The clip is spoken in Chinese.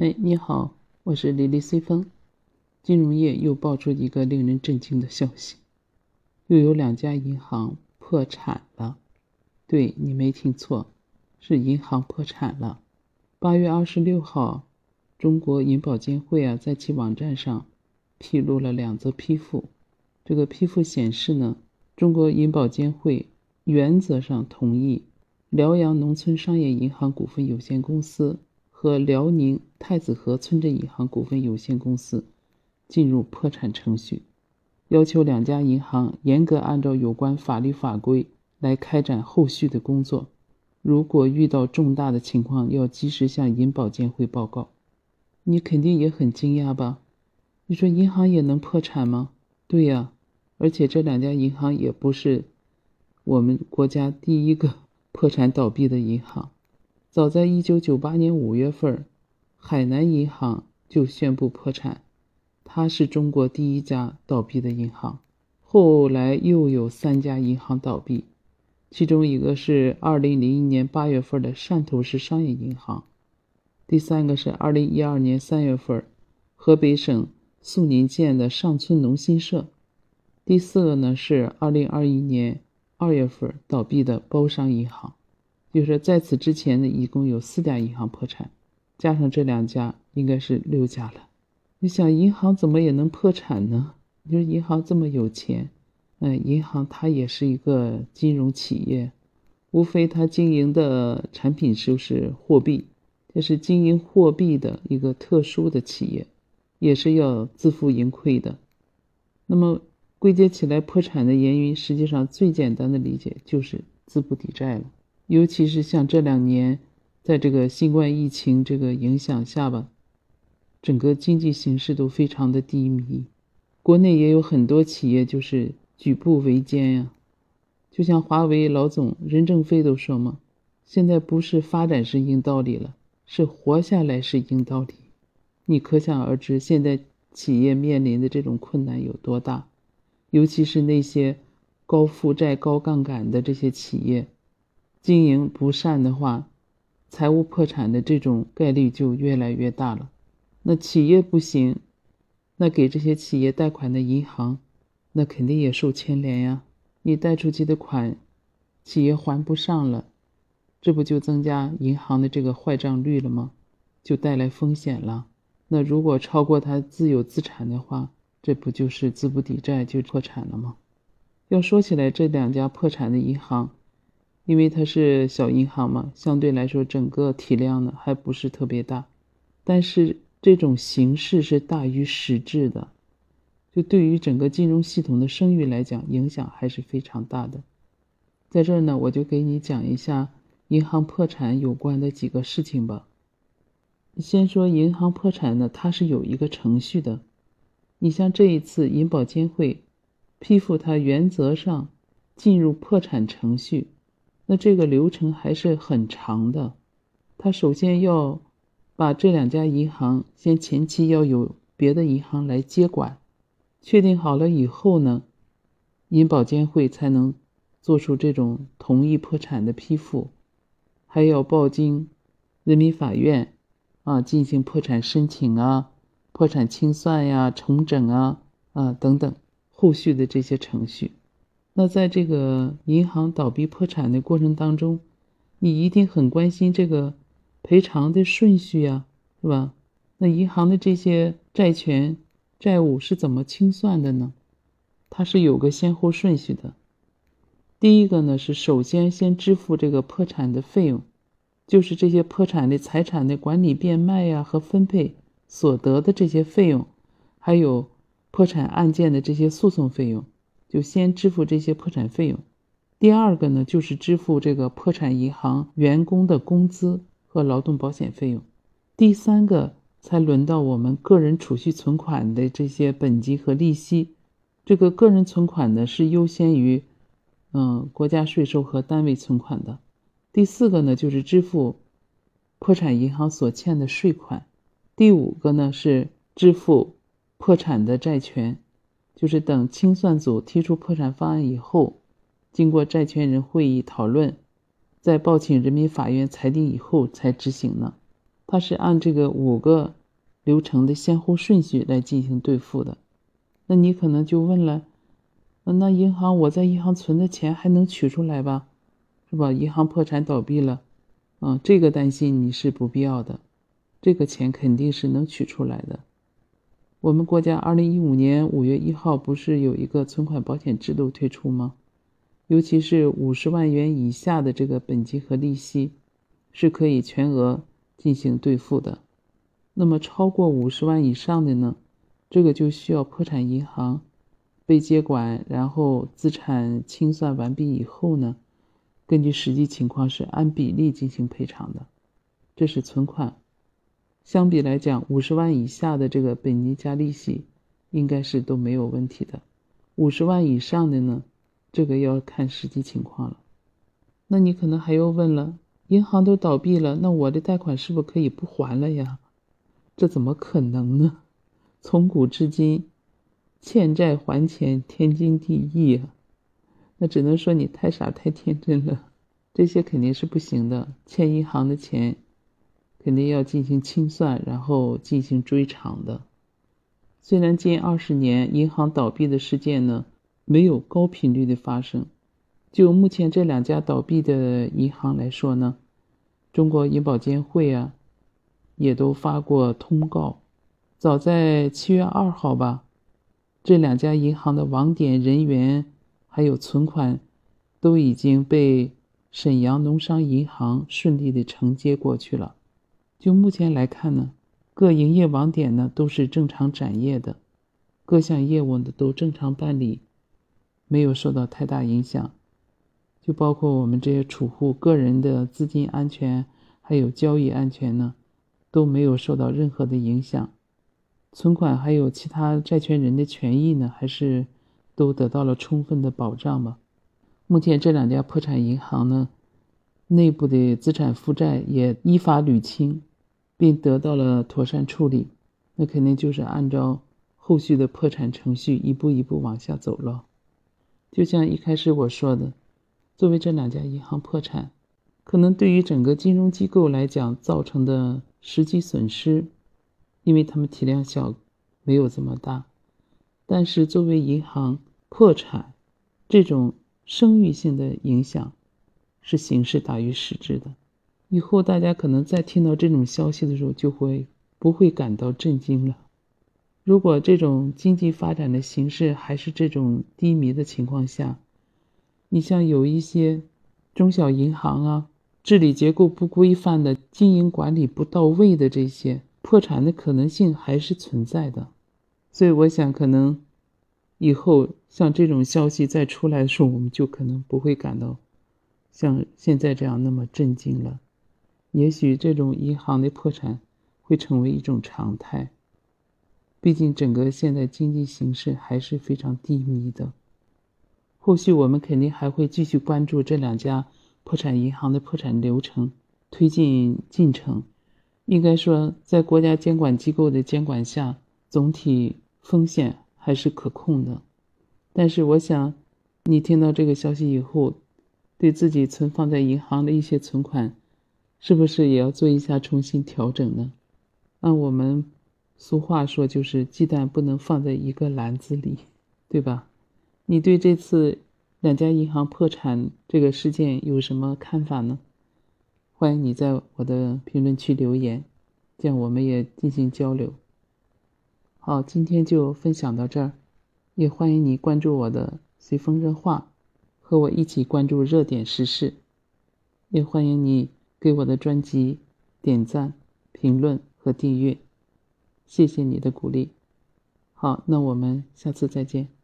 哎，你好，我是李丽随风。金融业又爆出一个令人震惊的消息，又有两家银行破产了。对你没听错，是银行破产了。八月二十六号，中国银保监会啊，在其网站上披露了两则批复。这个批复显示呢，中国银保监会原则上同意辽阳农村商业银行股份有限公司。和辽宁太子河村镇银行股份有限公司进入破产程序，要求两家银行严格按照有关法律法规来开展后续的工作。如果遇到重大的情况，要及时向银保监会报告。你肯定也很惊讶吧？你说银行也能破产吗？对呀，而且这两家银行也不是我们国家第一个破产倒闭的银行。早在一九九八年五月份，海南银行就宣布破产，它是中国第一家倒闭的银行。后来又有三家银行倒闭，其中一个是二零零一年八月份的汕头市商业银行，第三个是二零一二年三月份河北省肃宁县的上村农信社，第四个呢是二零二一年二月份倒闭的包商银行。就是在此之前呢，一共有四家银行破产，加上这两家，应该是六家了。你想，银行怎么也能破产呢？你说银行这么有钱，嗯，银行它也是一个金融企业，无非它经营的产品就是货币，这是经营货币的一个特殊的企业，也是要自负盈亏的。那么归结起来，破产的原因，实际上最简单的理解就是资不抵债了。尤其是像这两年，在这个新冠疫情这个影响下吧，整个经济形势都非常的低迷，国内也有很多企业就是举步维艰呀。就像华为老总任正非都说嘛，现在不是发展是硬道理了，是活下来是硬道理。你可想而知，现在企业面临的这种困难有多大，尤其是那些高负债、高杠杆的这些企业。经营不善的话，财务破产的这种概率就越来越大了。那企业不行，那给这些企业贷款的银行，那肯定也受牵连呀。你贷出去的款，企业还不上了，这不就增加银行的这个坏账率了吗？就带来风险了。那如果超过他自有资产的话，这不就是资不抵债就破产了吗？要说起来，这两家破产的银行。因为它是小银行嘛，相对来说整个体量呢还不是特别大，但是这种形式是大于实质的，就对于整个金融系统的声誉来讲，影响还是非常大的。在这儿呢，我就给你讲一下银行破产有关的几个事情吧。先说银行破产呢，它是有一个程序的。你像这一次银保监会批复它，原则上进入破产程序。那这个流程还是很长的，他首先要把这两家银行先前期要有别的银行来接管，确定好了以后呢，银保监会才能做出这种同意破产的批复，还要报经人民法院啊进行破产申请啊、破产清算呀、重整啊啊等等后续的这些程序。那在这个银行倒闭破产的过程当中，你一定很关心这个赔偿的顺序呀，是吧？那银行的这些债权债务是怎么清算的呢？它是有个先后顺序的。第一个呢是首先先支付这个破产的费用，就是这些破产的财产的管理变卖呀和分配所得的这些费用，还有破产案件的这些诉讼费用。就先支付这些破产费用，第二个呢，就是支付这个破产银行员工的工资和劳动保险费用，第三个才轮到我们个人储蓄存款的这些本金和利息。这个个人存款呢是优先于，嗯，国家税收和单位存款的。第四个呢就是支付破产银行所欠的税款，第五个呢是支付破产的债权。就是等清算组提出破产方案以后，经过债权人会议讨论，再报请人民法院裁定以后才执行呢。它是按这个五个流程的先后顺序来进行兑付的。那你可能就问了，那银行我在银行存的钱还能取出来吧？是吧？银行破产倒闭了，嗯，这个担心你是不必要的，这个钱肯定是能取出来的。我们国家二零一五年五月一号不是有一个存款保险制度推出吗？尤其是五十万元以下的这个本金和利息，是可以全额进行兑付的。那么超过五十万以上的呢？这个就需要破产银行被接管，然后资产清算完毕以后呢？根据实际情况是按比例进行赔偿的，这是存款。相比来讲，五十万以下的这个本金加利息应该是都没有问题的。五十万以上的呢，这个要看实际情况了。那你可能还要问了，银行都倒闭了，那我的贷款是不是可以不还了呀？这怎么可能呢？从古至今，欠债还钱天经地义啊。那只能说你太傻太天真了，这些肯定是不行的。欠银行的钱，肯定要进行清算，然后进行追偿的。虽然近二十年银行倒闭的事件呢没有高频率的发生，就目前这两家倒闭的银行来说呢，中国银保监会啊也都发过通告，早在七月二号吧，这两家银行的网点人员。还有存款，都已经被沈阳农商银行顺利的承接过去了。就目前来看呢，各营业网点呢都是正常展业的，各项业务呢都正常办理，没有受到太大影响。就包括我们这些储户个人的资金安全，还有交易安全呢，都没有受到任何的影响。存款还有其他债权人的权益呢，还是。都得到了充分的保障吧。目前这两家破产银行呢，内部的资产负债也依法履清，并得到了妥善处理。那肯定就是按照后续的破产程序一步一步往下走了。就像一开始我说的，作为这两家银行破产，可能对于整个金融机构来讲造成的实际损失，因为他们体量小，没有这么大。但是作为银行，破产，这种声誉性的影响是形式大于实质的。以后大家可能在听到这种消息的时候，就会不会感到震惊了。如果这种经济发展的形势还是这种低迷的情况下，你像有一些中小银行啊，治理结构不规范的、经营管理不到位的这些，破产的可能性还是存在的。所以，我想可能。以后像这种消息再出来的时候，我们就可能不会感到像现在这样那么震惊了。也许这种银行的破产会成为一种常态。毕竟整个现在经济形势还是非常低迷的。后续我们肯定还会继续关注这两家破产银行的破产流程推进进程。应该说，在国家监管机构的监管下，总体风险。还是可控的，但是我想，你听到这个消息以后，对自己存放在银行的一些存款，是不是也要做一下重新调整呢？按我们俗话说，就是鸡蛋不能放在一个篮子里，对吧？你对这次两家银行破产这个事件有什么看法呢？欢迎你在我的评论区留言，这样我们也进行交流。好，今天就分享到这儿，也欢迎你关注我的随风热话，和我一起关注热点时事。也欢迎你给我的专辑点赞、评论和订阅，谢谢你的鼓励。好，那我们下次再见。